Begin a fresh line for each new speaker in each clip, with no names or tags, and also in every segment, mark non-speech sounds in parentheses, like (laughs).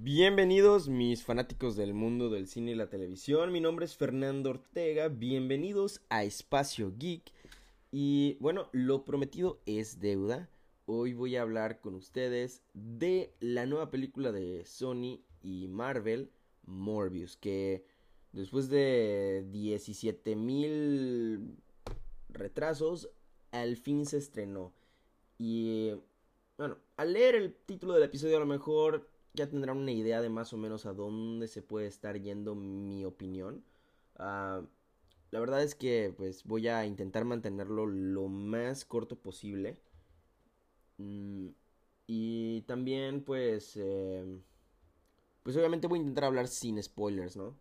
Bienvenidos mis fanáticos del mundo del cine y la televisión, mi nombre es Fernando Ortega, bienvenidos a Espacio Geek. Y bueno, lo prometido es deuda, hoy voy a hablar con ustedes de la nueva película de Sony y Marvel, Morbius, que después de 17 mil retrasos, al fin se estrenó. Y bueno, al leer el título del episodio a lo mejor ya tendrán una idea de más o menos a dónde se puede estar yendo mi opinión. Ah, la verdad es que pues voy a intentar mantenerlo lo más corto posible. Mm, y también pues... Eh, pues obviamente voy a intentar hablar sin spoilers, ¿no?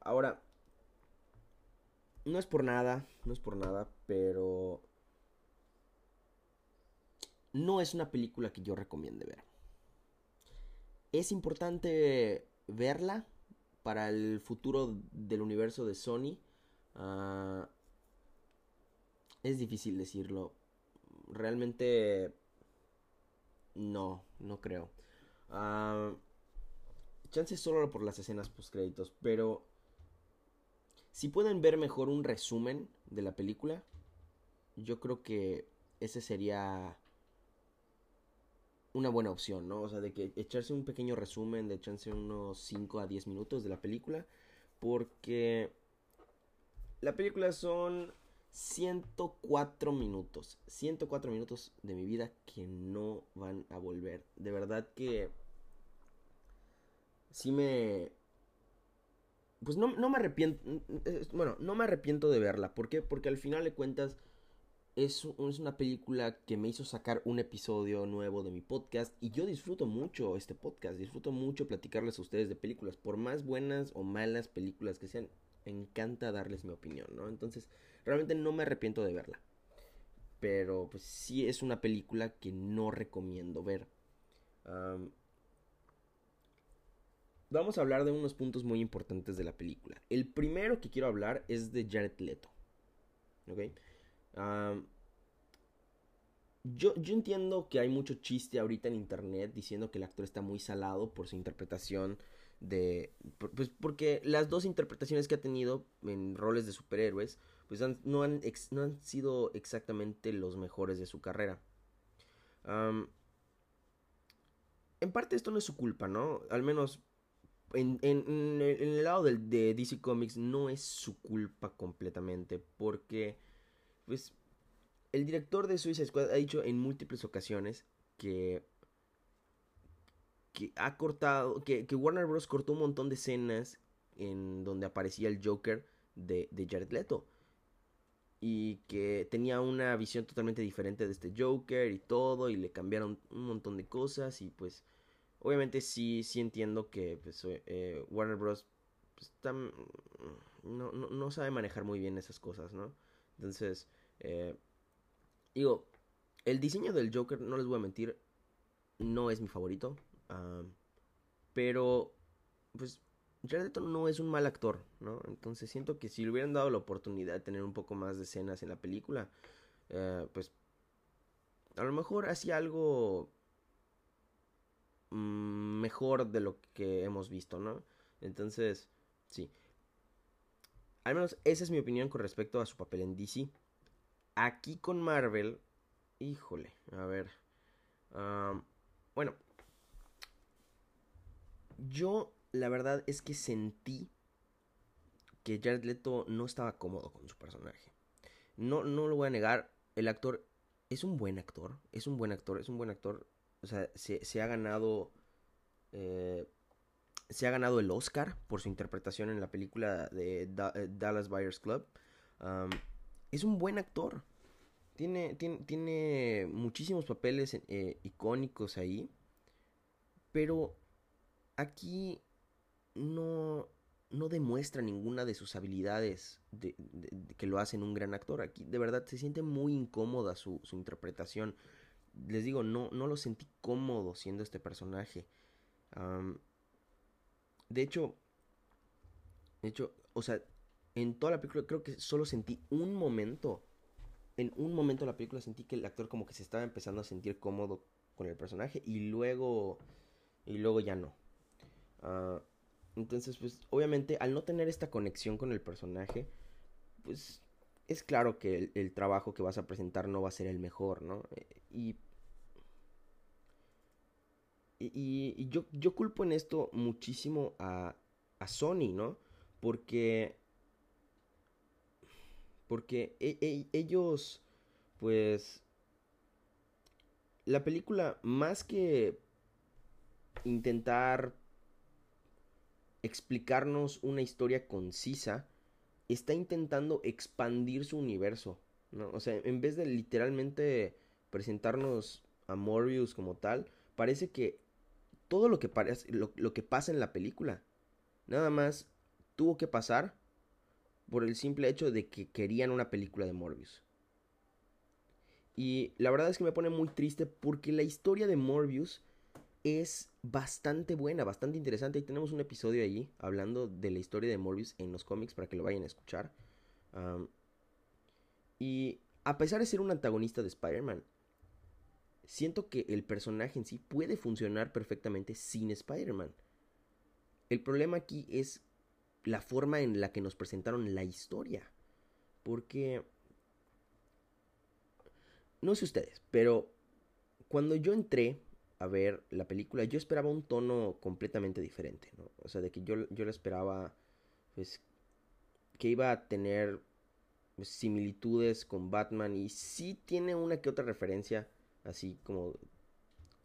Ahora... No es por nada, no es por nada, pero... No es una película que yo recomiende ver es importante verla para el futuro del universo de Sony. Ah, es difícil decirlo. Realmente no, no creo. Uh, chance solo por las escenas post créditos, pero si pueden ver mejor un resumen de la película, yo creo que ese sería una buena opción, ¿no? O sea, de que echarse un pequeño resumen, de echarse unos 5 a 10 minutos de la película, porque la película son 104 minutos, 104 minutos de mi vida que no van a volver. De verdad que sí me pues no, no me arrepiento, bueno, no me arrepiento de verla, ¿por qué? Porque al final de cuentas es, una película que me hizo sacar un episodio nuevo de mi podcast y yo disfruto mucho este podcast, disfruto mucho platicarles a ustedes de películas, por más buenas o malas películas que sean, encanta darles mi opinión, ¿no? Entonces, realmente no me arrepiento de verla. Pero pues sí es una película que no recomiendo ver. vamos a hablar de unos puntos muy importantes de la película. El primero que quiero hablar es de Jared Leto. ¿Ok? Yo, entiendo que hay mucho chiste ahorita en internet diciendo que el actor está muy salado por su interpretación de... Pues porque las dos interpretaciones que ha tenido en roles de superhéroes pues no, han no han sido exactamente los mejores de su carrera. en parte esto no es su culpa, ¿no? Al menos en, en, el lado del, de DC Comics no es su culpa completamente porque pues el director de Suicide Squad ha dicho en múltiples ocasiones que que ha cortado, que, Warner Bros. cortó un montón de escenas en donde aparecía el Joker de, de, Jared Leto. Y que tenía una visión totalmente diferente de este Joker y todo, y le cambiaron un montón de cosas. Y pues, obviamente sí, sí entiendo que pues, eh, Warner Bros. Pues, no, no, no sabe manejar muy bien esas cosas, ¿no? Entonces, eh, digo, el diseño del Joker, no les voy a mentir, no es mi favorito. pero, pues, Jared Leto no es un mal actor, ¿no? Entonces siento que si le hubieran dado la oportunidad de tener un poco más de escenas en la película, eh, pues, a lo mejor hacía algo mm, mejor de lo que hemos visto, ¿no? Entonces, sí. Al menos esa es mi opinión con respecto a su papel en DC. Aquí con Marvel, híjole, a ver. bueno, yo la verdad es que sentí que Jared Leto no estaba cómodo con su personaje. No, no lo voy a negar, el actor es un buen actor, es un buen actor, es un buen actor. O sea, se, ha ganado... Eh, se ha ganado el Oscar por su interpretación en la película de eh, Dallas Buyers Club es un buen actor. Tiene, tiene, muchísimos papeles eh, icónicos ahí. Pero aquí no, no demuestra ninguna de sus habilidades de, que lo hacen un gran actor. Aquí de verdad se siente muy incómoda su, su interpretación. Les digo, no, no lo sentí cómodo siendo este personaje. De hecho, de hecho, o sea, en toda la película creo que solo sentí un momento. En un momento de la película sentí que el actor como que se estaba empezando a sentir cómodo con el personaje y luego y luego ya no. Ah, entonces, pues, obviamente, al no tener esta conexión con el personaje, pues, es claro que el, trabajo que vas a presentar no va a ser el mejor, ¿no? Eh, y, yo, yo culpo en esto muchísimo a, a Sony, ¿no? Porque porque e, e, ellos, pues, la película, más que intentar explicarnos una historia concisa, está intentando expandir su universo, ¿no? O sea, en vez de literalmente presentarnos a Morbius como tal, parece que todo lo que, pasa en la película, nada más tuvo que pasar por el simple hecho de que querían una película de Morbius. Y la verdad es que me pone muy triste porque la historia de Morbius es bastante buena, bastante interesante. Y tenemos un episodio allí hablando de la historia de Morbius en los cómics para que lo vayan a escuchar. y a pesar de ser un antagonista de Spider-Man, siento que el personaje en sí puede funcionar perfectamente sin Spider-Man. El problema aquí es la forma en la que nos presentaron la historia. Porque... No sé ustedes, pero cuando yo entré a ver la película, yo esperaba un tono completamente diferente, ¿no? O sea, de que yo, yo le esperaba, pues, que iba a tener pues, similitudes con Batman y sí tiene una que otra referencia, así como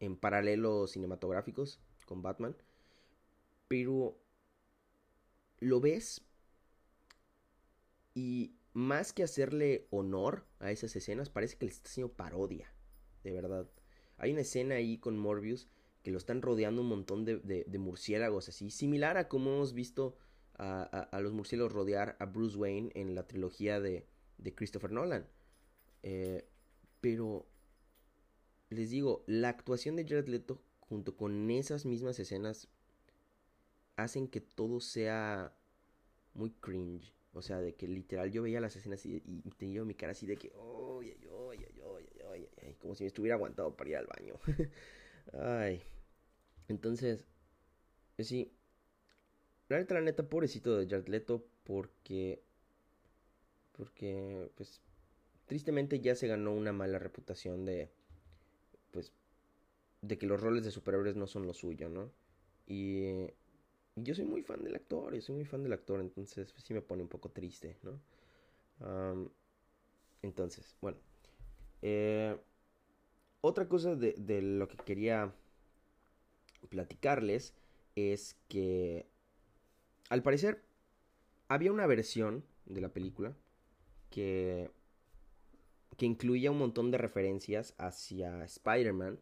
en paralelos cinematográficos con Batman, pero lo ves y más que hacerle honor a esas escenas, parece que le está haciendo parodia, de verdad. Hay una escena ahí con Morbius que lo están rodeando un montón de, murciélagos así, similar a como hemos visto a, los murciélagos rodear a Bruce Wayne en la trilogía de, Christopher Nolan. Eh, pero les digo, la actuación de Jared Leto junto con esas mismas escenas hacen que todo sea muy cringe. O sea, de que literal yo veía las escenas y, tenía mi cara así de que, oh, ay, ay, ay, como si me estuviera aguantado para ir al baño. (laughs) ay. Entonces, pues sí. La neta, la neta, pobrecito de Jared Leto, porque. Porque, pues. Tristemente ya se ganó una mala reputación de. Pues. De que los roles de superhéroes no son lo suyo, ¿no? Y yo soy muy fan del actor, yo soy muy fan del actor, entonces pues, sí me pone un poco triste, ¿no? entonces, bueno. Eh, otra cosa de, de, lo que quería platicarles es que al parecer había una versión de la película que, que incluía un montón de referencias hacia Spider-Man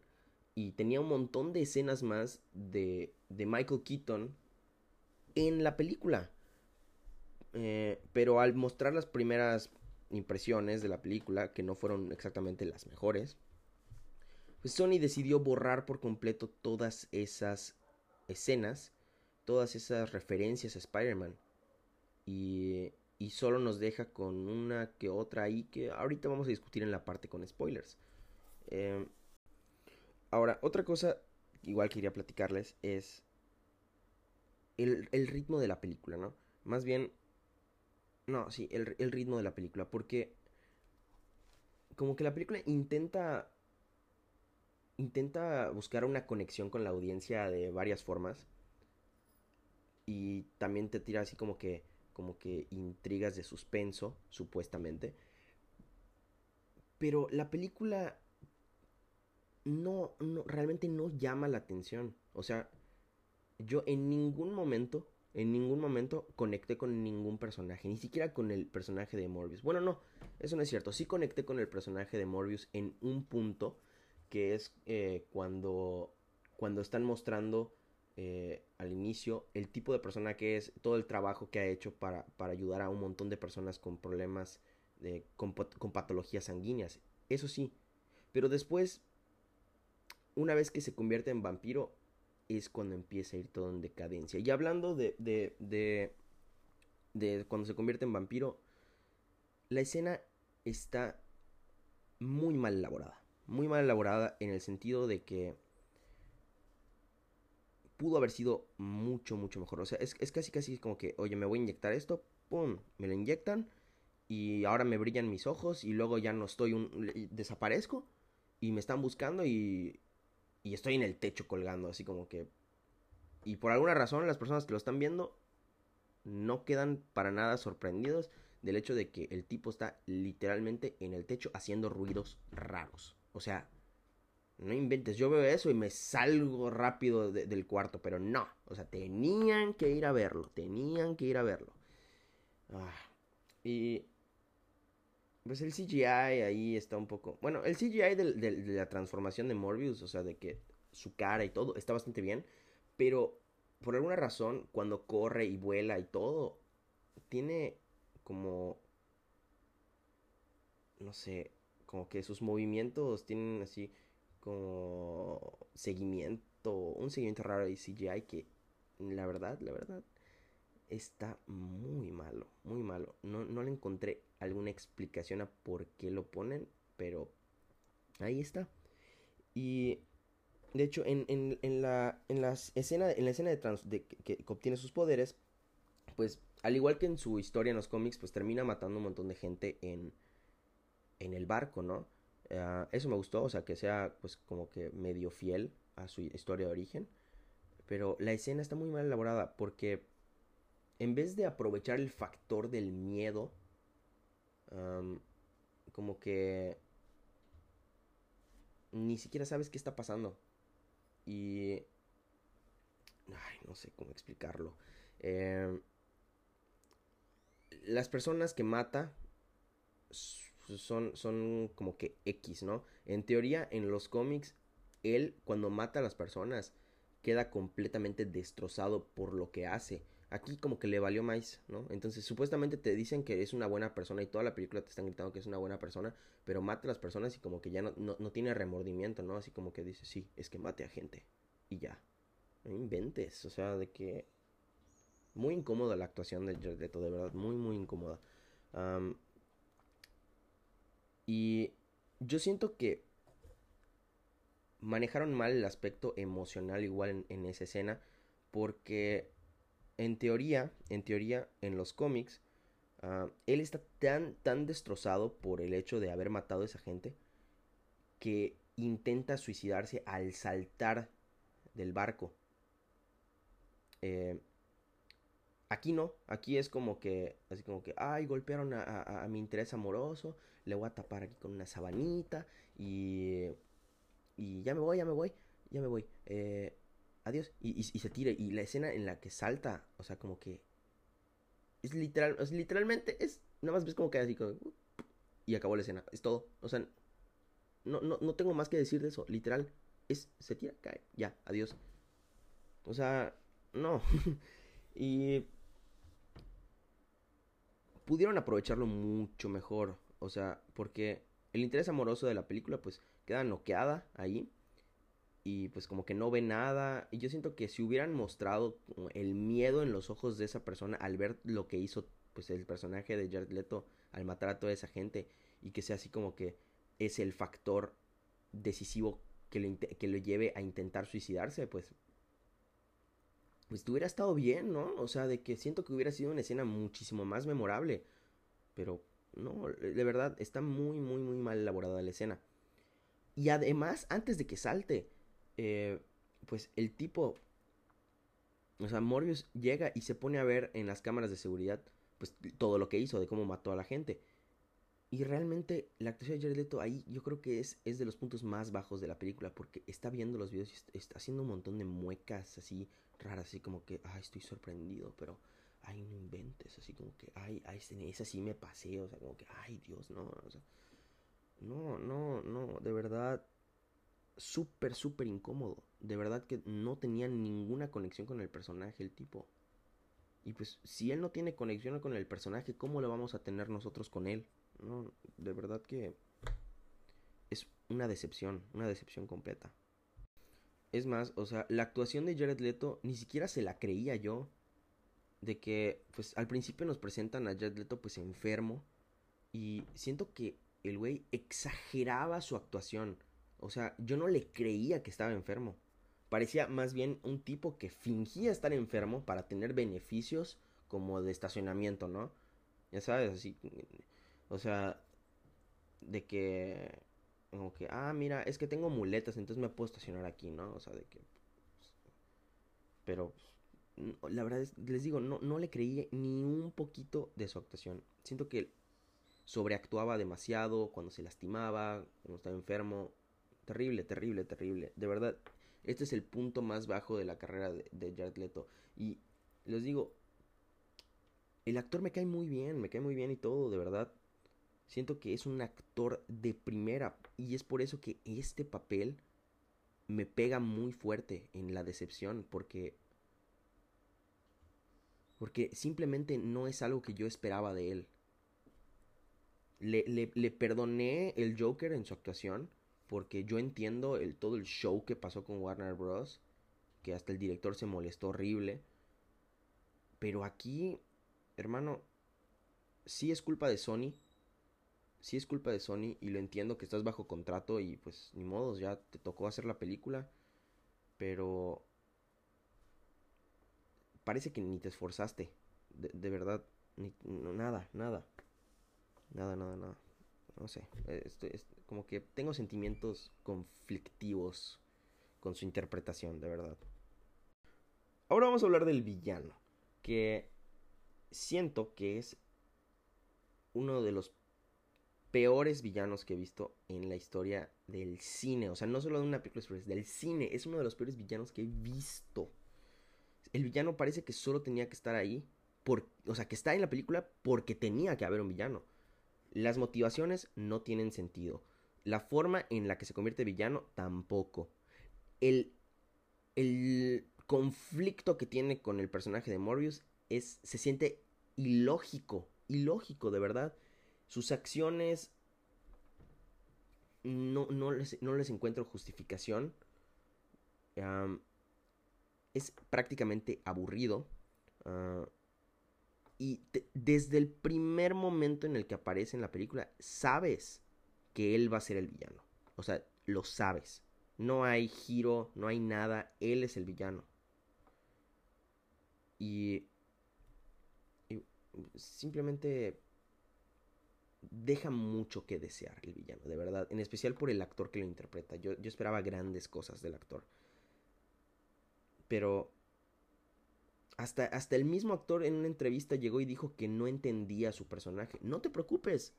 y tenía un montón de escenas más de, de Michael Keaton en la película. Eh, pero al mostrar las primeras impresiones de la película, que no fueron exactamente las mejores, pues Sony decidió borrar por completo todas esas escenas, todas esas referencias a Spider-Man. Y, y solo nos deja con una que otra ahí que ahorita vamos a discutir en la parte con spoilers. Eh, ahora, otra cosa igual quería platicarles es el, ritmo de la película, ¿no? Más bien, no, sí, el, el ritmo de la película, porque como que la película intenta intenta buscar una conexión con la audiencia de varias formas y también te tira así como que como que intrigas de suspenso supuestamente pero la película no, no realmente no llama la atención o sea yo en ningún momento, en ningún momento conecté con ningún personaje, ni siquiera con el personaje de Morbius. Bueno, no, eso no es cierto. Sí conecté con el personaje de Morbius en un punto, que es eh, cuando, cuando están mostrando eh, al inicio el tipo de persona que es, todo el trabajo que ha hecho para, para ayudar a un montón de personas con problemas, de, con, con patologías sanguíneas. Eso sí, pero después, una vez que se convierte en vampiro, es cuando empieza a ir todo en decadencia. Y hablando de, de, de, de cuando se convierte en vampiro, la escena está muy mal elaborada. Muy mal elaborada en el sentido de que pudo haber sido mucho, mucho mejor. O sea, es, es casi, casi como que, oye, me voy a inyectar esto, pum, me lo inyectan y ahora me brillan mis ojos y luego ya no estoy, un, desaparezco y me están buscando y, y estoy en el techo colgando, así como que... Y por alguna razón las personas que lo están viendo no quedan para nada sorprendidos del hecho de que el tipo está literalmente en el techo haciendo ruidos raros. O sea, no inventes, yo veo eso y me salgo rápido del cuarto, pero no. O sea, tenían que ir a verlo, tenían que ir a verlo. Ah, y pues el CGI ahí está un poco. Bueno, el CGI de, la transformación de Morbius, o sea, de que su cara y todo, está bastante bien. Pero por alguna razón, cuando corre y vuela y todo, tiene como. No sé, como que sus movimientos tienen así como seguimiento, un seguimiento raro de CGI que la verdad, la verdad, está muy malo, muy malo. No, no le encontré alguna explicación a por qué lo ponen, pero ahí está. Y de hecho, en, en, en la, en, escena, en la escena de, trans, de que, obtiene sus poderes, pues al igual que en su historia en los cómics, pues termina matando un montón de gente en, en el barco, ¿no? Ah, eso me gustó, o sea, que sea pues como que medio fiel a su historia de origen. Pero la escena está muy mal elaborada porque en vez de aprovechar el factor del miedo, como que ni siquiera sabes qué está pasando. Y... Ay, no sé cómo explicarlo. Em, las personas que mata son, son como que X, ¿no? En teoría, en los cómics, él cuando mata a las personas queda completamente destrozado por lo que hace aquí como que le valió más, ¿no? Entonces supuestamente te dicen que es una buena persona y toda la película te están gritando que es una buena persona, pero mata a las personas y como que ya no, no, tiene remordimiento, ¿no? Así como que dice, sí, es que mate a gente y ya. No inventes, o sea, de que... Muy incómoda la actuación de Jared de verdad, muy, muy incómoda. Y yo siento que manejaron mal el aspecto emocional igual en, esa escena, porque en teoría, en teoría, en los cómics, ah, él está tan, tan destrozado por el hecho de haber matado a esa gente que intenta suicidarse al saltar del barco. Eh, aquí no, aquí es como que, así como que, ay, golpearon a, mi interés amoroso, le voy a tapar aquí con una sabanita y, y ya me voy, ya me voy, ya me voy. Eh, adiós, y, se tira. Y la escena en la que salta, o sea, como que es literal, literalmente, es, nada más ves como que así, como, y acabó la escena, es todo. O sea, no, no, no tengo más que decir de eso, literal, es, se tira, cae, ya, adiós. O sea, no. (laughs) y pudieron aprovecharlo mucho mejor, o sea, porque el interés amoroso de la película, pues, queda noqueada ahí y pues como que no ve nada. Y yo siento que si hubieran mostrado el miedo en los ojos de esa persona al ver lo que hizo pues el personaje de Jared Leto al matar a toda esa gente y que sea así como que es el factor decisivo que lo, que lo lleve a intentar suicidarse, pues pues hubiera estado bien, ¿no? O sea, de que siento que hubiera sido una escena muchísimo más memorable. Pero no, de verdad está muy muy muy mal elaborada la escena. Y además, antes de que salte, eh, pues el tipo, o sea, Morbius llega y se pone a ver en las cámaras de seguridad, pues todo lo que hizo, de cómo mató a la gente. Y realmente la actuación de Jared Leto ahí yo creo que es, es de los puntos más bajos de la película porque está viendo los videos y está haciendo un montón de muecas así raras, así como que, ay, estoy sorprendido, pero, ay, no inventes, así como que, ay, ay, esa sí me pasé, o sea, como que, ay, Dios, no, no, no, no, de verdad, súper, súper incómodo. De verdad que no tenía ninguna conexión con el personaje, el tipo. Y pues, si él no tiene conexión con el personaje, ¿cómo lo vamos a tener nosotros con él? No, de verdad que es una decepción, una decepción completa. Es más, o sea, la actuación de Jared Leto ni siquiera se la creía yo. De que, pues al principio nos presentan a Jared Leto pues enfermo. Y siento que el güey exageraba su actuación. O sea, yo no le creía que estaba enfermo. Parecía más bien un tipo que fingía estar enfermo para tener beneficios como de estacionamiento, ¿no? Ya sabes, así. O sea, de que. Como que, ah, mira, es que tengo muletas, entonces me puedo estacionar aquí, ¿no? O sea, de que. Pues, pero, la verdad es, les digo, no, no le creí ni un poquito de su actuación. Siento que sobreactuaba demasiado cuando se lastimaba, cuando estaba enfermo. Terrible, terrible, terrible. De verdad, este es el punto más bajo de la carrera de, de Jared Leto. Y les digo, el actor me cae muy bien, me cae muy bien y todo, de verdad. Siento que es un actor de primera y es por eso que este papel me pega muy fuerte en la decepción porque porque simplemente no es algo que yo esperaba de él. Le, le, perdoné el Joker en su actuación porque yo entiendo el, todo el show que pasó con Warner Bros. Que hasta el director se molestó horrible. Pero aquí, hermano, sí es culpa de Sony. Sí es culpa de Sony y lo entiendo que estás bajo contrato y pues ni modo, ya te tocó hacer la película. Pero parece que ni te esforzaste. De, verdad, ni, nada, nada. Nada, nada, nada. No sé, estoy, como que tengo sentimientos conflictivos con su interpretación, de verdad. Ahora vamos a hablar del villano, que siento que es uno de los peores villanos que he visto en la historia del cine. O sea, no solo de una película, del cine. Es uno de los peores villanos que he visto. El villano parece que solo tenía que estar ahí. Por, o sea, que está en la película porque tenía que haber un villano. Las motivaciones no tienen sentido. La forma en la que se convierte villano tampoco. El, el conflicto que tiene con el personaje de Morbius es, se siente ilógico, ilógico de verdad. Sus acciones no, no, les, no les, encuentro justificación. es prácticamente aburrido. Ah, y desde el primer momento en el que aparece en la película, sabes que él va a ser el villano. O sea, lo sabes. No hay giro, no hay nada. Él es el villano. Y, simplemente deja mucho que desear el villano, de verdad. En especial por el actor que lo interpreta. Yo, yo esperaba grandes cosas del actor. Pero hasta, hasta el mismo actor en una entrevista llegó y dijo que no entendía su personaje. No te preocupes.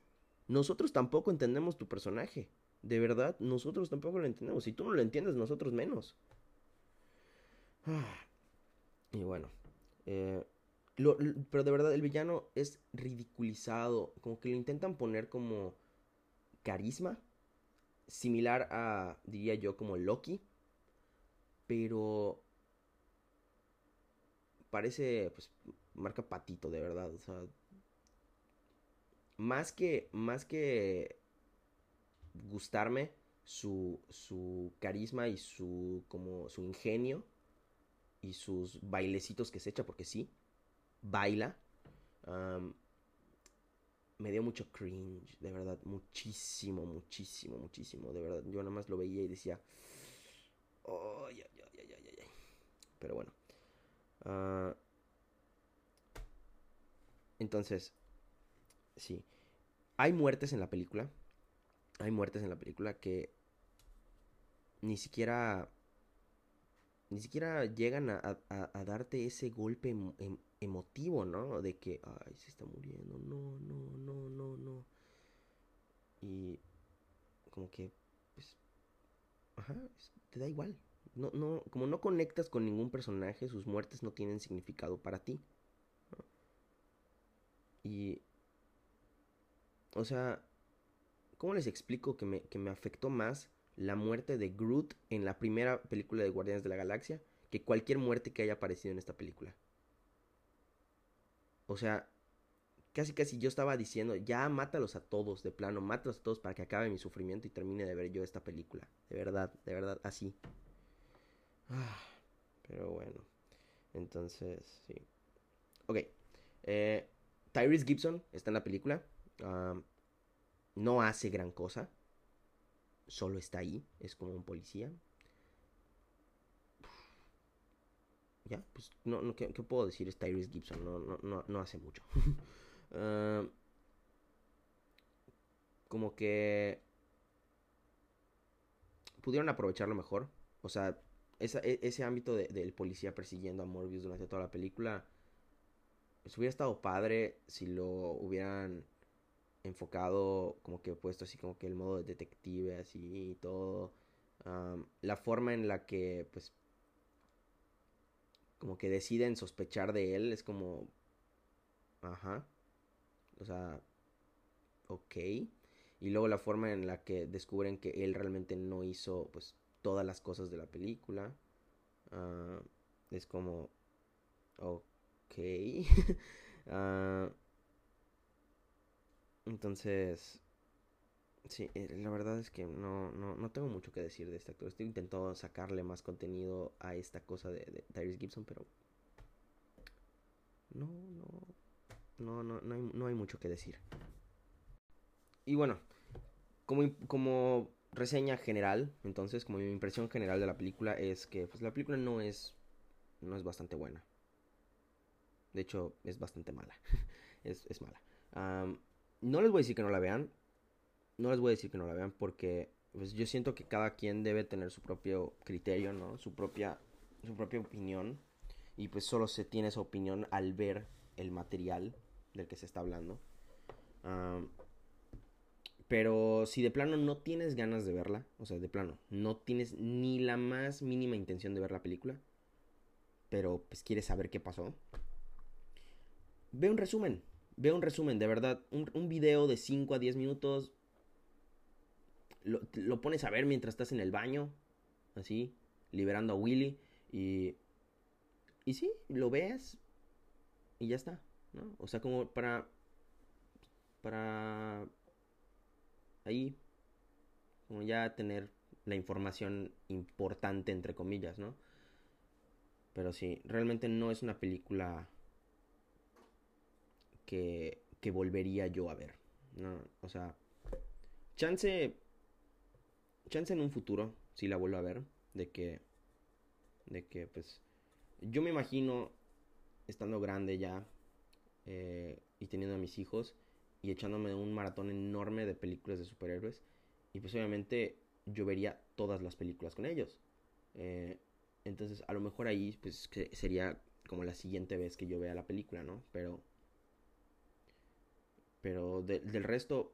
Nosotros tampoco entendemos tu personaje. De verdad, nosotros tampoco lo entendemos. Si tú no lo entiendes, nosotros menos. Y bueno. Eh, pero de verdad, el villano es ridiculizado. Como que lo intentan poner como carisma. Similar a, diría yo, como Loki. Pero parece, pues, marca patito, de verdad. O sea, más que, más que gustarme su, su carisma y su, como, su ingenio y sus bailecitos que se echa, porque sí, baila. me dio mucho cringe, de verdad, muchísimo, muchísimo, muchísimo, de verdad. Yo nada más lo veía y decía. Pero bueno. Ah, entonces, sí. Hay muertes en la película. Hay muertes en la película que ni siquiera ni siquiera llegan a, darte ese golpe emotivo, ¿no? De que, ay, se está muriendo, no, no, no, no, no. Y como que, pues, ajá, te da igual. No, no, como no conectas con ningún personaje, sus muertes no tienen significado para ti. Y o sea, ¿cómo les explico que me, que me afectó más la muerte de Groot en la primera película de Guardianes de la Galaxia que cualquier muerte que haya aparecido en esta película? O sea, casi casi yo estaba diciendo, ya mátalos a todos, de plano, mátalos a todos para que acabe mi sufrimiento y termine de ver yo esta película. De verdad, de verdad, así. Ah, pero bueno, entonces, sí. Ok. Eh, Tyrese Gibson está en la película no hace gran cosa. Solo está ahí. Es como un policía. Ya, pues, no, no ¿qué, puedo decir? Es Tyrese Gibson, no, no, no, no hace mucho. (laughs) Ah, como que pudieron aprovecharlo mejor. O sea, e, ese ámbito del policía persiguiendo a Morbius durante toda la película, pues hubiera estado padre si lo hubieran enfocado como que puesto así como que el modo de detective así y todo. la forma en la que pues como que deciden sospechar de él es como... Ajá. O sea... Ok. Y luego la forma en la que descubren que él realmente no hizo pues todas las cosas de la película. Ah, es como... Ok. (laughs) Ah, entonces... Sí, eh, la verdad es que no, no, no, tengo mucho que decir de este actor. Estoy intentando sacarle más contenido a esta cosa de, de Gibson, pero... No, no, no, no, no hay, no hay mucho que decir. Y bueno, como, como reseña general, entonces, como mi impresión general de la película es que pues, la película no es, no es bastante buena. De hecho, es bastante mala. (laughs) es, es, mala. no les voy a decir que no la vean. No les voy a decir que no la vean porque pues, yo siento que cada quien debe tener su propio criterio, ¿no? Su propia, su propia opinión. Y pues solo se tiene esa opinión al ver el material del que se está hablando. Pero si de plano no tienes ganas de verla, o sea, de plano, no tienes ni la más mínima intención de ver la película, pero pues quieres saber qué pasó, ve un resumen, ve un resumen, de verdad, un, video de 5 a 10 minutos, lo, lo, pones a ver mientras estás en el baño, así, liberando a Willy, y, y sí, lo ves, y ya está, ¿no? O sea, como para, para ahí, como ya tener la información importante, entre comillas, ¿no? Pero sí, realmente no es una película que, que volvería yo a ver, ¿no? O sea, chance, chance en un futuro, si la vuelvo a ver, de que, de que, pues, yo me imagino estando grande ya eh, y teniendo a mis hijos, y echándome un maratón enorme de películas de superhéroes. Y pues obviamente yo vería todas las películas con ellos. Eh, entonces a lo mejor ahí pues sería como la siguiente vez que yo vea la película, ¿no? Pero... Pero del resto,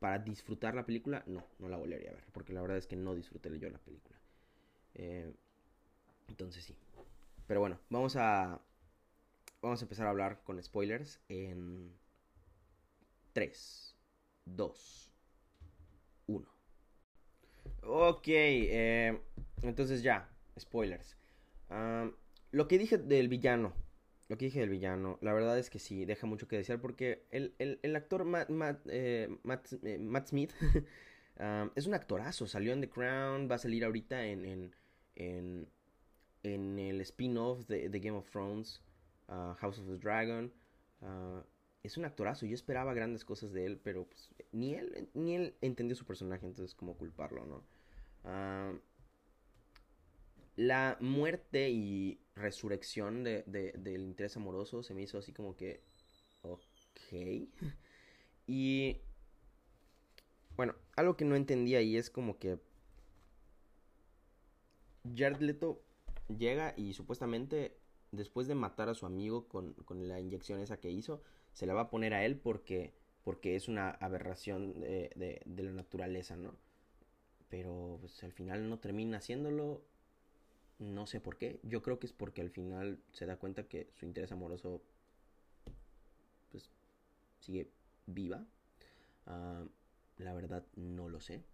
para disfrutar la película, no, no la volvería a ver. Porque la verdad es que no disfruté yo la película. Eh, entonces sí. Pero bueno, vamos a... Vamos a empezar a hablar con spoilers en 3, 2, 1. Ok, eh, entonces ya, spoilers. lo que dije del villano, lo que dije del villano, la verdad es que sí, deja mucho que desear porque el, el, actor Matt, Matt, eh, eh, Smith (laughs) es un actorazo, salió en The Crown, va a salir ahorita en, en, en, el spin-off de, Game of Thrones, uh, House of the Dragon. Uh, es un actorazo. Yo esperaba grandes cosas de él, pero pues, ni él ni él entendió su personaje, entonces cómo culparlo, ¿no? Ah, la muerte y resurrección de, del interés amoroso se me hizo así como que, ok. (laughs) y bueno, algo que no entendía ahí es como que Jared Leto llega y supuestamente después de matar a su amigo con, con la inyección esa que hizo, se la va a poner a él porque, porque es una aberración de, de, la naturaleza, ¿no? Pero pues al final no termina haciéndolo. No sé por qué. Yo creo que es porque al final se da cuenta que su interés amoroso pues sigue viva. Ah, la verdad no lo sé.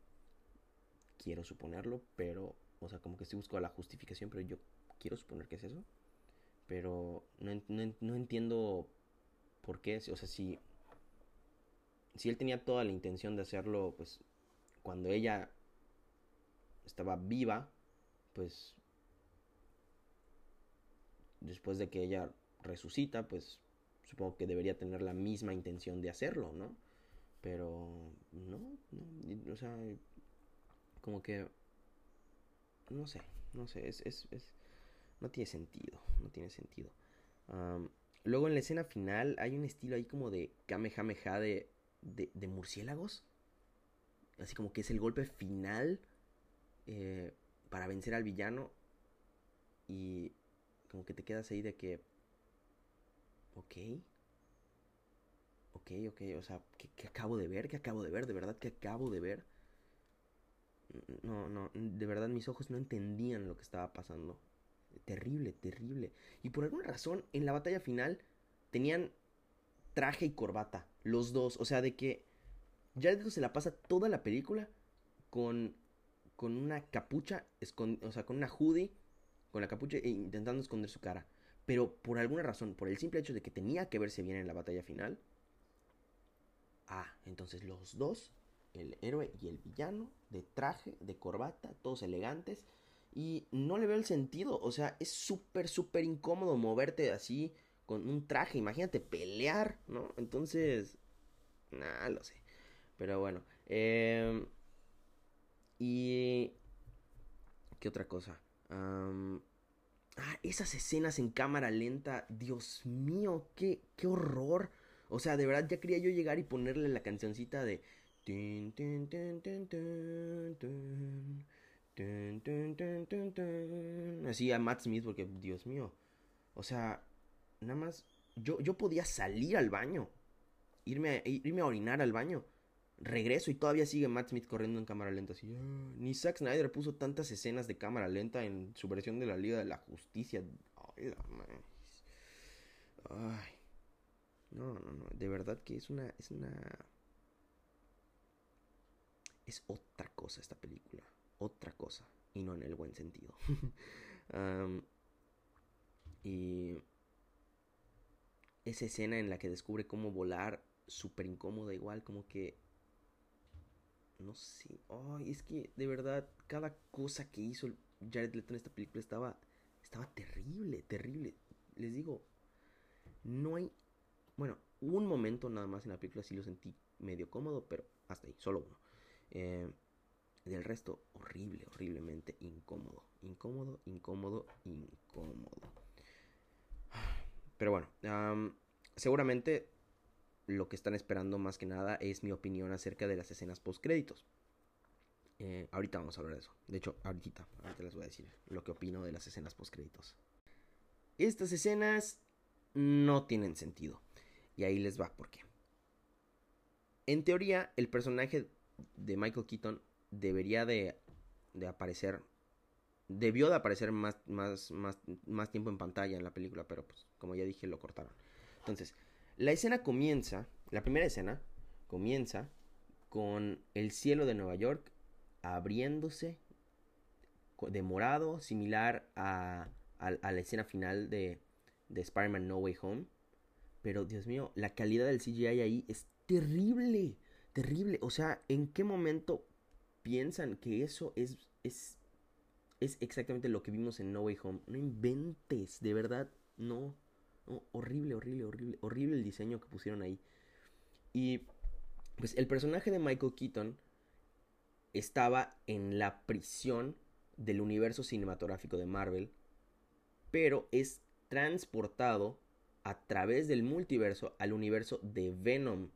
Quiero suponerlo, pero, o sea, como que estoy buscando la justificación, pero yo quiero suponer que es eso. Pero no, no, no entiendo ¿Por qué? O sea, si, si él tenía toda la intención de hacerlo, pues cuando ella estaba viva, pues después de que ella resucita, pues supongo que debería tener la misma intención de hacerlo, ¿no? Pero no, no, o sea, como que, no sé, no sé, es, es, es no tiene sentido, no tiene sentido. luego en la escena final hay un estilo ahí como de Kamehameha de, de, de murciélagos. Así como que es el golpe final eh, para vencer al villano. Y como que te quedas ahí de que... Ok. Ok, ok, o sea, ¿qué, acabo de ver? ¿Qué acabo de ver? ¿De verdad que acabo de ver? No, no, de verdad mis ojos no entendían lo que estaba pasando. Terrible, terrible. Y por alguna razón, en la batalla final tenían traje y corbata, los dos. O sea, de que Jared se la pasa toda la película con, con una capucha, o sea, con una hoodie, con la capucha e intentando esconder su cara. Pero por alguna razón, por el simple hecho de que tenía que verse bien en la batalla final. Ah, entonces los dos, el héroe y el villano, de traje, de corbata, todos elegantes. Y no le veo el sentido, o sea, es súper, súper incómodo moverte así con un traje. Imagínate pelear, ¿no? Entonces, nada, lo sé. Pero bueno. Eh, y... ¿Qué otra cosa? Ah, esas escenas en cámara lenta. Dios mío, qué, qué horror. O sea, de verdad ya quería yo llegar y ponerle la cancioncita de... Así a Matt Smith porque, Dios mío. O sea, nada más... Yo, yo podía salir al baño. Irme, irme a orinar al baño regreso y todavía sigue Matt Smith corriendo en cámara lenta. Así, ah, ni Zack Snyder puso tantas escenas de cámara lenta en su versión de la Liga de la Justicia. Ay, Ay. No, no, no. De verdad que es una. Es una. Es otra cosa esta película. Otra cosa. Y no en el buen sentido. (laughs) y. Esa escena en la que descubre cómo volar. Súper incómoda, igual, como que no sé. Ay, es que de verdad, cada cosa que hizo Jared Leto en esta película estaba. Estaba terrible, terrible. Les digo, no hay. Bueno, un momento nada más en la película sí lo sentí medio cómodo, pero hasta ahí, solo uno. Eh, del resto, horrible, horriblemente incómodo. Incómodo, incómodo, incómodo. Pero bueno, seguramente lo que están esperando más que nada es mi opinión acerca de las escenas post créditos. Eh, ahorita vamos a hablar de eso. De hecho, ahorita, ahorita les voy a decir lo que opino de las escenas post créditos. Estas escenas no tienen sentido. Y ahí les va por qué. En teoría, el personaje de Michael Keaton debería de, aparecer. Debió de aparecer más, más tiempo en pantalla en la película, pero pues, como ya dije, lo cortaron. Entonces, la escena comienza, la primera escena comienza con el cielo de Nueva York abriéndose de morado, similar a, la escena final de, de Spider-Man No Way Home. Pero Dios mío, la calidad del CGI ahí es terrible, terrible. O sea, ¿en qué momento piensan que eso es, es, es exactamente lo que vimos en No Way Home? No inventes, de verdad, no horrible, horrible, horrible, horrible el diseño que pusieron ahí. Y pues el personaje de Michael Keaton estaba en la prisión del universo cinematográfico de Marvel, pero es transportado a través del multiverso al universo de Venom,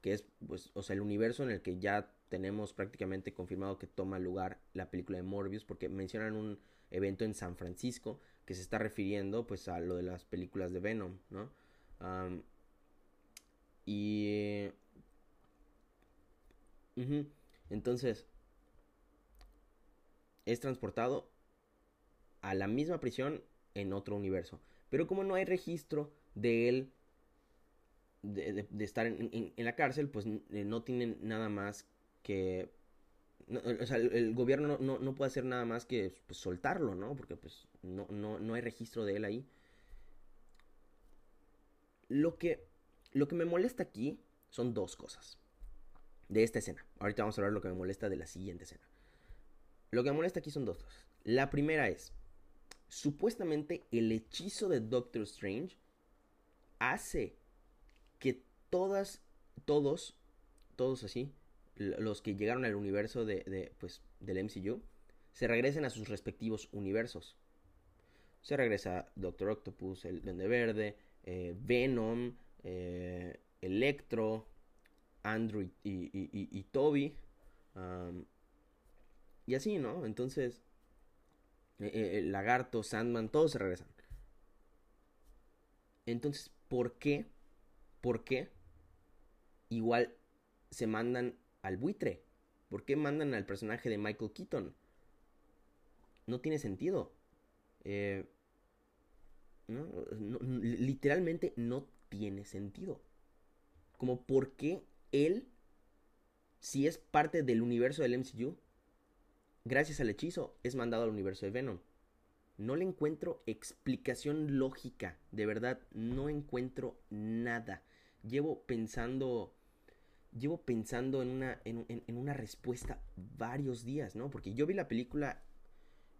que es pues o sea, el universo en el que ya tenemos prácticamente confirmado que toma lugar la película de Morbius porque mencionan un evento en San Francisco que se está refiriendo pues a lo de las películas de Venom, ¿no? y... Entonces, es transportado a la misma prisión en otro universo. Pero como no hay registro de él de, estar en, la cárcel, pues eh, no tienen nada más que o sea, el, gobierno no, no, puede hacer nada más que pues, soltarlo, ¿no? Porque pues no, no, no hay registro de él ahí. Lo que, lo que me molesta aquí son dos cosas. De esta escena. Ahorita vamos a hablar lo que me molesta de la siguiente escena. Lo que me molesta aquí son dos cosas. La primera es, supuestamente el hechizo de Doctor Strange hace que todas, todos, todos así, los que llegaron al universo de, pues, del MCU se regresen a sus respectivos universos. Se regresa Doctor Octopus, el Verde, eh, Venom, eh, Electro, Andrew y, Toby. y así, ¿no? Entonces, eh, Lagarto, Sandman, todos se regresan. Entonces, ¿por qué? ¿Por qué? Igual se mandan al buitre. ¿Por qué mandan al personaje de Michael Keaton? No tiene sentido. Eh, literalmente no tiene sentido. Como por qué él, si es parte del universo del MCU, gracias al hechizo, es mandado al universo de Venom. No le encuentro explicación lógica. De verdad, no encuentro nada. Llevo pensando. Llevo pensando en una, en, una respuesta varios días, ¿no? Porque yo vi la película.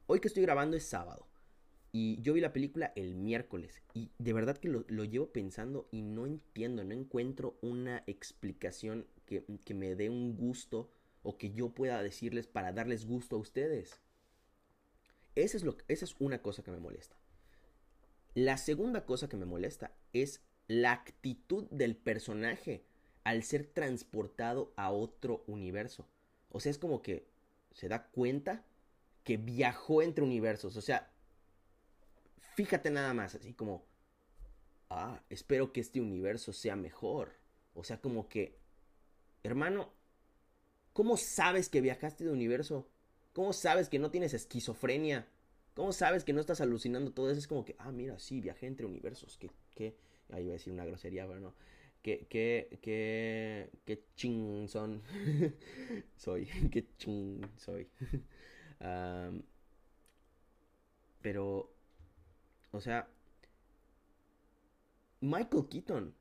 Hoy que estoy grabando es sábado. Y yo vi la película el miércoles. Y de verdad que lo, llevo pensando y no entiendo, no encuentro una explicación que, que, me dé un gusto o que yo pueda decirles para darles gusto a ustedes. Esa es, lo, esa es una cosa que me molesta. La segunda cosa que me molesta es la actitud del personaje al ser transportado a otro universo. O sea, es como que se da cuenta que viajó entre universos. O sea, fíjate nada más, así como, ah, espero que este universo sea mejor. O sea, como que, hermano, ¿cómo sabes que viajaste de universo? ¿Cómo sabes que no tienes esquizofrenia? ¿Cómo sabes que no estás alucinando todo eso? Es como que, ah, mira, sí, viajé entre universos. Que, que, ahí voy a decir una grosería, pero no. Que, que, que, que ching son. (laughs) soy, (laughs) que ching soy. (laughs) pero, o sea, Michael Keaton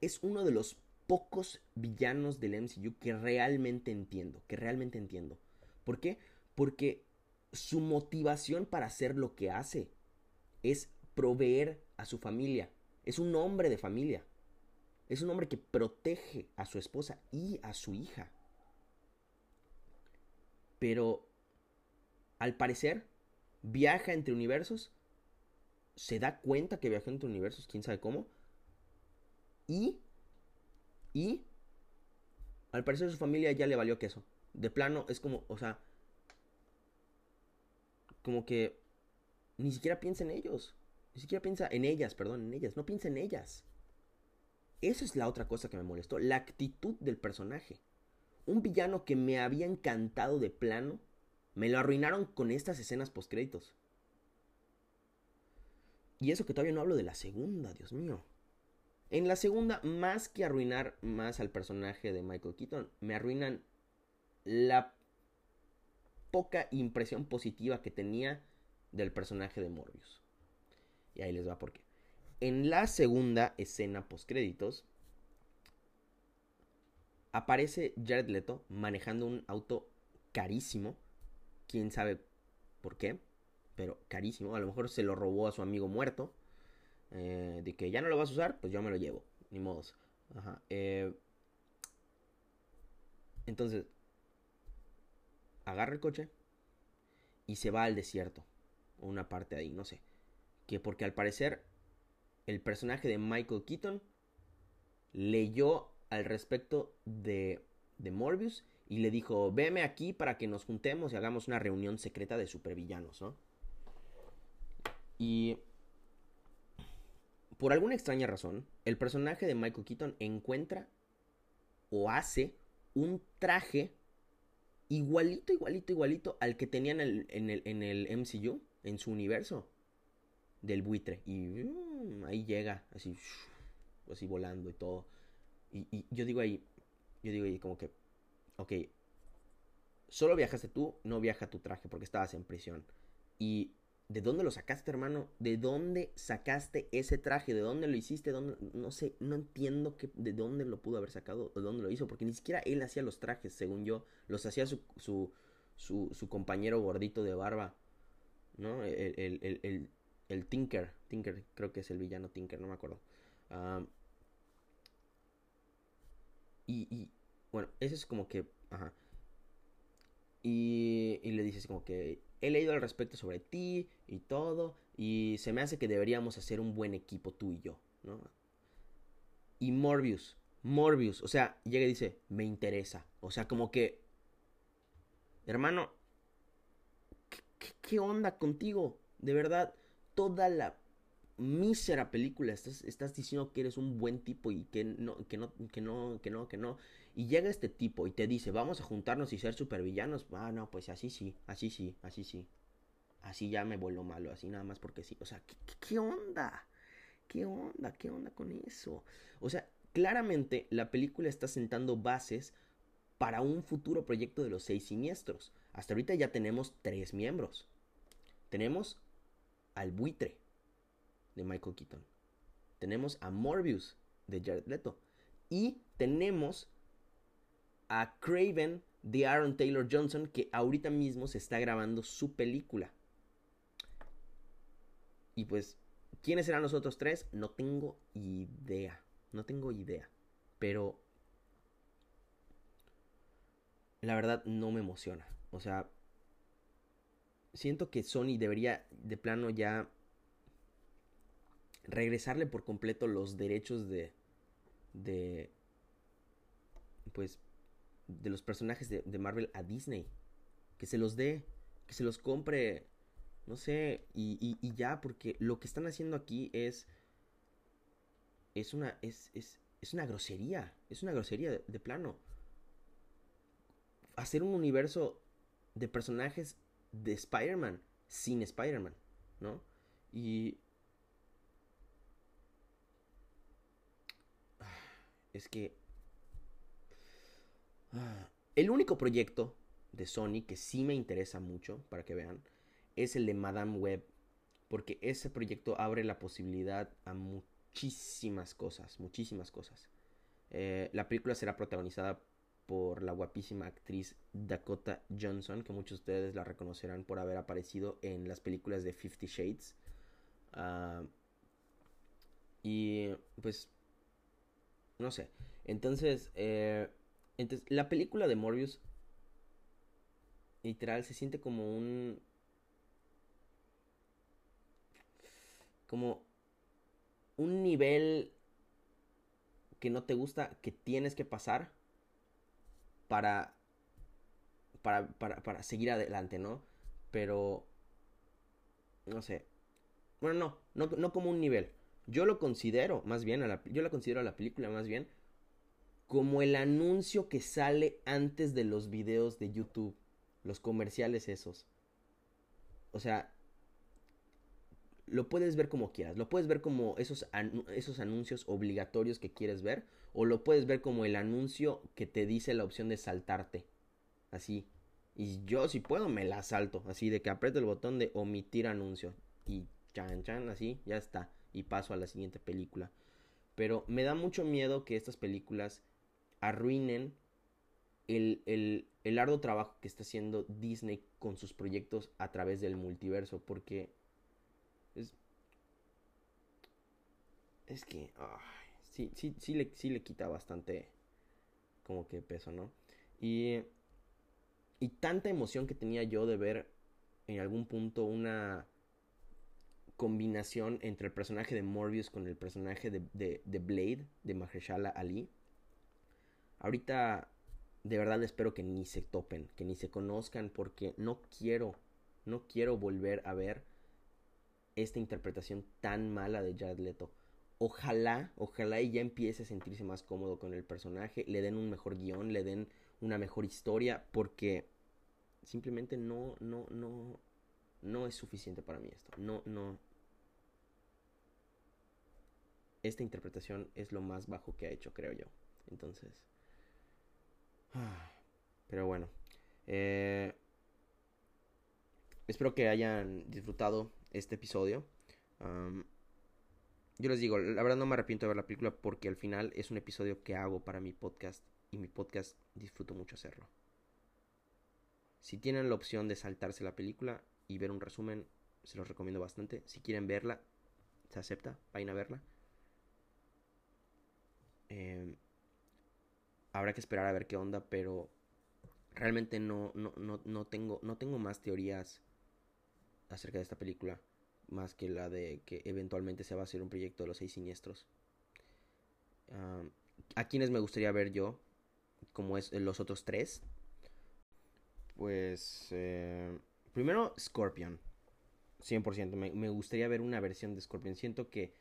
es uno de los pocos villanos del MCU que realmente entiendo, que realmente entiendo. ¿Por qué? Porque su motivación para hacer lo que hace es proveer a su familia. Es un hombre de familia. Es un hombre que protege a su esposa y a su hija. Pero, al parecer, viaja entre universos. Se da cuenta que viaja entre universos, quién sabe cómo. Y, y, al parecer su familia ya le valió queso. De plano, es como, o sea, como que ni siquiera piensa en ellos. Ni siquiera piensa en ellas, perdón, en ellas. No piensa en ellas. Esa es la otra cosa que me molestó. La actitud del personaje. Un villano que me había encantado de plano. Me lo arruinaron con estas escenas postcréditos. Y eso que todavía no hablo de la segunda, Dios mío. En la segunda, más que arruinar más al personaje de Michael Keaton, me arruinan la poca impresión positiva que tenía del personaje de Morbius. Y ahí les va por qué. En la segunda escena postcréditos aparece Jared Leto manejando un auto carísimo. Quién sabe por qué, pero carísimo. A lo mejor se lo robó a su amigo muerto. Eh, de que ya no lo vas a usar, pues yo me lo llevo. Ni modos. Ajá. Eh, entonces, agarra el coche y se va al desierto. Una parte ahí, no sé. Que porque al parecer el personaje de Michael Keaton leyó al respecto de, Morbius y le dijo, veme aquí para que nos juntemos y hagamos una reunión secreta de supervillanos, ¿no? Y por alguna extraña razón, el personaje de Michael Keaton encuentra o hace un traje igualito, igualito, igualito al que tenían en el, en el, MCU, en su universo del buitre. Y mm, ahí llega, así, así volando y todo. Y, yo digo ahí, yo digo ahí como que, ok, solo viajaste tú, no viaja tu traje porque estabas en prisión. Y ¿De dónde lo sacaste, hermano? ¿De dónde sacaste ese traje? ¿De dónde lo hiciste? ¿Dónde? No sé, no entiendo que, de dónde lo pudo haber sacado de dónde lo hizo, porque ni siquiera él hacía los trajes, según yo. Los hacía su, su, su, compañero gordito de barba, ¿no? El, el, el, el, Tinker, Tinker, creo que es el villano Tinker, no me acuerdo. y, bueno, ese es como que, ajá. Y, y le dices como que he leído al respecto sobre ti y todo. Y se me hace que deberíamos hacer un buen equipo tú y yo. Y Morbius, Morbius, o sea, llega y dice, me interesa. O sea, como que, hermano, ¿qué, onda contigo? De verdad, toda la mísera película estás, estás diciendo que eres un buen tipo y que no, que no, que no, que no, que no. Y llega este tipo y te dice, vamos a juntarnos y ser supervillanos. Ah, no, pues así sí, así sí, así sí. Así ya me vuelvo malo, así nada más porque sí. O sea, ¿qué, qué onda? ¿Qué onda? ¿Qué onda con eso? O sea, claramente la película está sentando bases para un futuro proyecto de los seis siniestros. Hasta ahorita ya tenemos tres miembros. Tenemos al buitre de Michael Keaton. Tenemos a Morbius de Jared Leto. Y tenemos a Craven de Aaron Taylor Johnson que ahorita mismo se está grabando su película. Y pues ¿Quiénes serán los otros tres? No tengo idea. No tengo idea. Pero... La verdad no me emociona. O sea... Siento que Sony debería de plano ya regresarle por completo los derechos de... de... pues... de los personajes de, de Marvel a Disney. Que se los dé. Que se los compre no sé, y, y, ya, porque lo que están haciendo aquí es. Es una. Es, es, es una grosería. Es una grosería de, plano. Hacer un universo de personajes de Spider-Man sin Spider-Man, ¿no? Y. (sighs) Es que. (sighs) El único proyecto de Sony que sí me interesa mucho, para que vean, es el de Madame Web, porque ese proyecto abre la posibilidad a muchísimas cosas, muchísimas cosas. Eh, la película será protagonizada por la guapísima actriz Dakota Johnson, que muchos de ustedes la reconocerán por haber aparecido en las películas de Fifty Shades. Ah, y pues, no sé. Entonces, eh, entonces, la película de Morbius, literal, se siente como un como un nivel que no te gusta, que tienes que pasar para, para, para, para seguir adelante, ¿no? Pero, no sé. Bueno, no, no, no como un nivel. Yo lo considero, más bien, a la, yo la considero a la película más bien como el anuncio que sale antes de los videos de YouTube, los comerciales esos. O sea, lo puedes ver como quieras. Lo puedes ver como esos, esos anuncios obligatorios que quieres ver. O lo puedes ver como el anuncio que te dice la opción de saltarte. Así. Y yo si puedo me la salto. Así de que aprieto el botón de omitir anuncio. Y chan chan así. Ya está. Y paso a la siguiente película. Pero me da mucho miedo que estas películas arruinen el, el, el arduo trabajo que está haciendo Disney con sus proyectos a través del multiverso. Porque es, que, sí, sí, sí le, sí le quita bastante como que peso, ¿no? Y, y tanta emoción que tenía yo de ver en algún punto una combinación entre el personaje de Morbius con el personaje de, de, de Blade, de Mahershala Ali. Ahorita de verdad espero que ni se topen, que ni se conozcan, porque no quiero, no quiero volver a ver esta interpretación tan mala de Jared Leto. Ojalá, ojalá y ya empiece a sentirse más cómodo con el personaje, le den un mejor guion, le den una mejor historia, porque simplemente no, no, no, no es suficiente para mí esto. No, no. Esta interpretación es lo más bajo que ha hecho, creo yo. Entonces. (sighs) Pero bueno. Eh, espero que hayan disfrutado este episodio. Yo les digo, la verdad no me arrepiento de ver la película porque al final es un episodio que hago para mi podcast y mi podcast disfruto mucho hacerlo. Si tienen la opción de saltarse la película y ver un resumen, se los recomiendo bastante. Si quieren verla, se acepta, vayan a verla. Em, habrá que esperar a ver qué onda, pero realmente no, no, no, no, tengo, no tengo más teorías acerca de esta película. Más que la de que eventualmente se va a hacer un proyecto de los seis siniestros. ¿A quiénes me gustaría ver yo? Como es los otros tres. Pues... Eh, primero, Scorpion. 100%. Me, me gustaría ver una versión de Scorpion. Siento que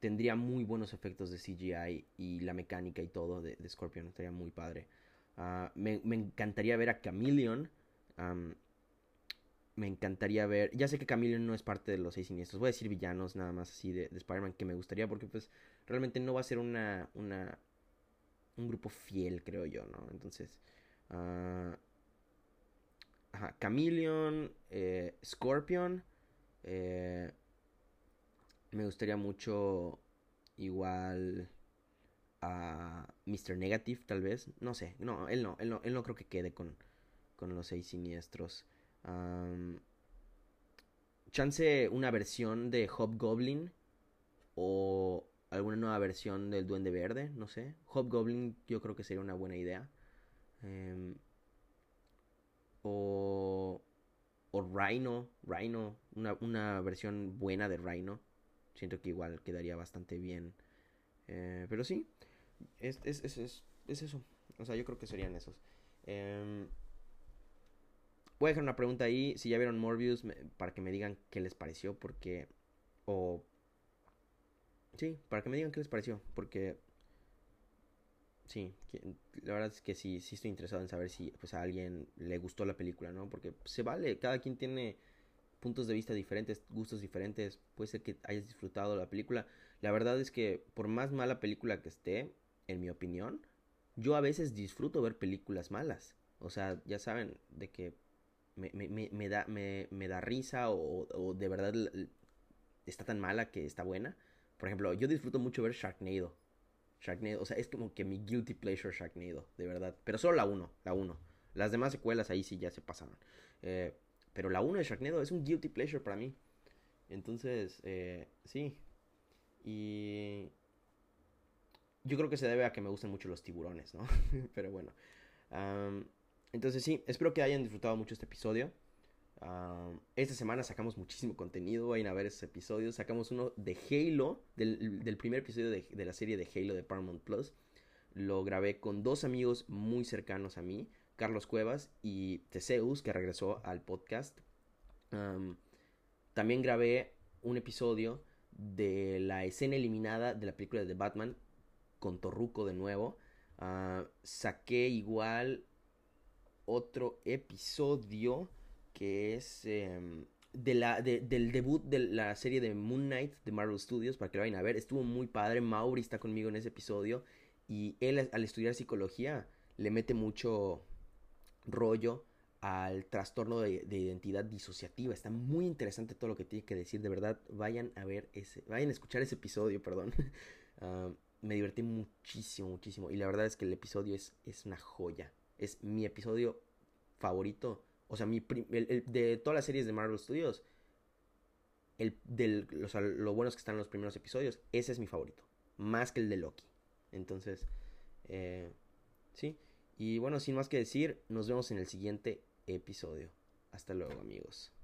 tendría muy buenos efectos de CGI y la mecánica y todo de, Scorpion. Estaría muy padre. Ah, me, encantaría ver a Chameleon. Me encantaría ver. Ya sé que Chameleon no es parte de los seis siniestros. Voy a decir villanos nada más así de, Spider-Man que me gustaría porque, pues, realmente no va a ser una. una un grupo fiel, creo yo, ¿no? Entonces. Uh, ajá, Chameleon, eh, Scorpion. Eh, me gustaría mucho igual a Mr. Negative, tal vez. No sé, no, él no, él no, él no creo que quede con, con los seis siniestros. Chance una versión de Hobgoblin o alguna nueva versión del Duende Verde, no sé. Hobgoblin yo creo que sería una buena idea. Em, o, o Rhino, Rhino, una, una versión buena de Rhino. Siento que igual quedaría bastante bien. Eh, pero sí, es, es, es, es, eso. O sea, yo creo que serían esos. Em, voy a dejar una pregunta ahí. Si ya vieron Morbius, para que me digan qué les pareció. Porque. O. Sí, para que me digan qué les pareció. Porque. Sí, la verdad es que sí, sí estoy interesado en saber si pues, a alguien le gustó la película, ¿no? Porque se vale, cada quien tiene puntos de vista diferentes, gustos diferentes, puede ser que hayas disfrutado la película. La verdad es que por más mala película que esté, en mi opinión, yo a veces disfruto ver películas malas. O sea, ya saben, de que me, me, me, da, me, da risa o, o, de verdad está tan mala que está buena. Por ejemplo, yo disfruto mucho ver Sharknado. Sharknado, o sea, es como que mi guilty pleasure Sharknado, de verdad. Pero solo la 1, la 1. Las demás secuelas ahí sí ya se pasaron. Eh, pero la 1 de Sharknado es un guilty pleasure para mí. Entonces, eh, sí. Y yo creo que se debe a que me gustan mucho los tiburones, ¿no? (laughs) Pero bueno. Entonces sí, espero que hayan disfrutado mucho este episodio. esta semana sacamos muchísimo contenido, vayan a ver esos episodios. Sacamos uno de Halo, del, primer episodio de, de, la serie de Halo de Paramount Plus. Lo grabé con dos amigos muy cercanos a mí. Carlos Cuevas y Teseus, que regresó al podcast. también grabé un episodio de la escena eliminada de la película de Batman con Torruco de nuevo. Ah, saqué igual otro episodio que es em, de la, del debut de la serie de Moon Knight de Marvel Studios para que lo vayan a ver. Estuvo muy padre. Mauri está conmigo en ese episodio y él al estudiar psicología le mete mucho rollo al trastorno de, identidad disociativa. Está muy interesante todo lo que tiene que decir. De verdad, vayan a ver ese, vayan a escuchar ese episodio, perdón. (laughs) Ah, me divertí muchísimo, muchísimo. Y la verdad es que el episodio es, es una joya. Es mi episodio favorito. O sea, mi de todas las series de Marvel Studios. El, del, lo bueno es que están los primeros episodios. Ese es mi favorito. Más que el de Loki. Entonces, eh, sí. Y bueno, sin más que decir, nos vemos en el siguiente episodio. Hasta luego amigos.